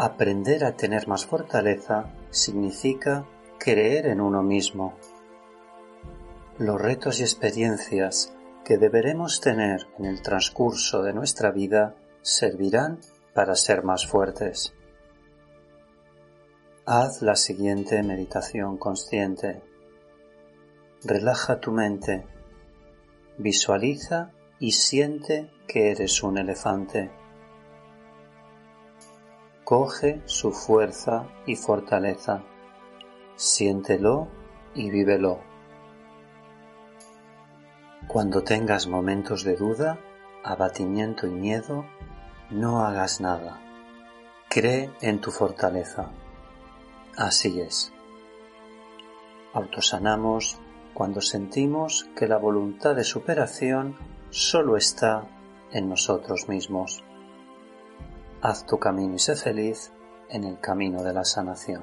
Aprender a tener más fortaleza significa creer en uno mismo. Los retos y experiencias que deberemos tener en el transcurso de nuestra vida servirán para ser más fuertes. Haz la siguiente meditación consciente. Relaja tu mente. Visualiza y siente que eres un elefante coge su fuerza y fortaleza, siéntelo y vívelo. Cuando tengas momentos de duda, abatimiento y miedo, no hagas nada. Cree en tu fortaleza. Así es. Autosanamos cuando sentimos que la voluntad de superación solo está en nosotros mismos. Haz tu camino y sé feliz en el camino de la sanación.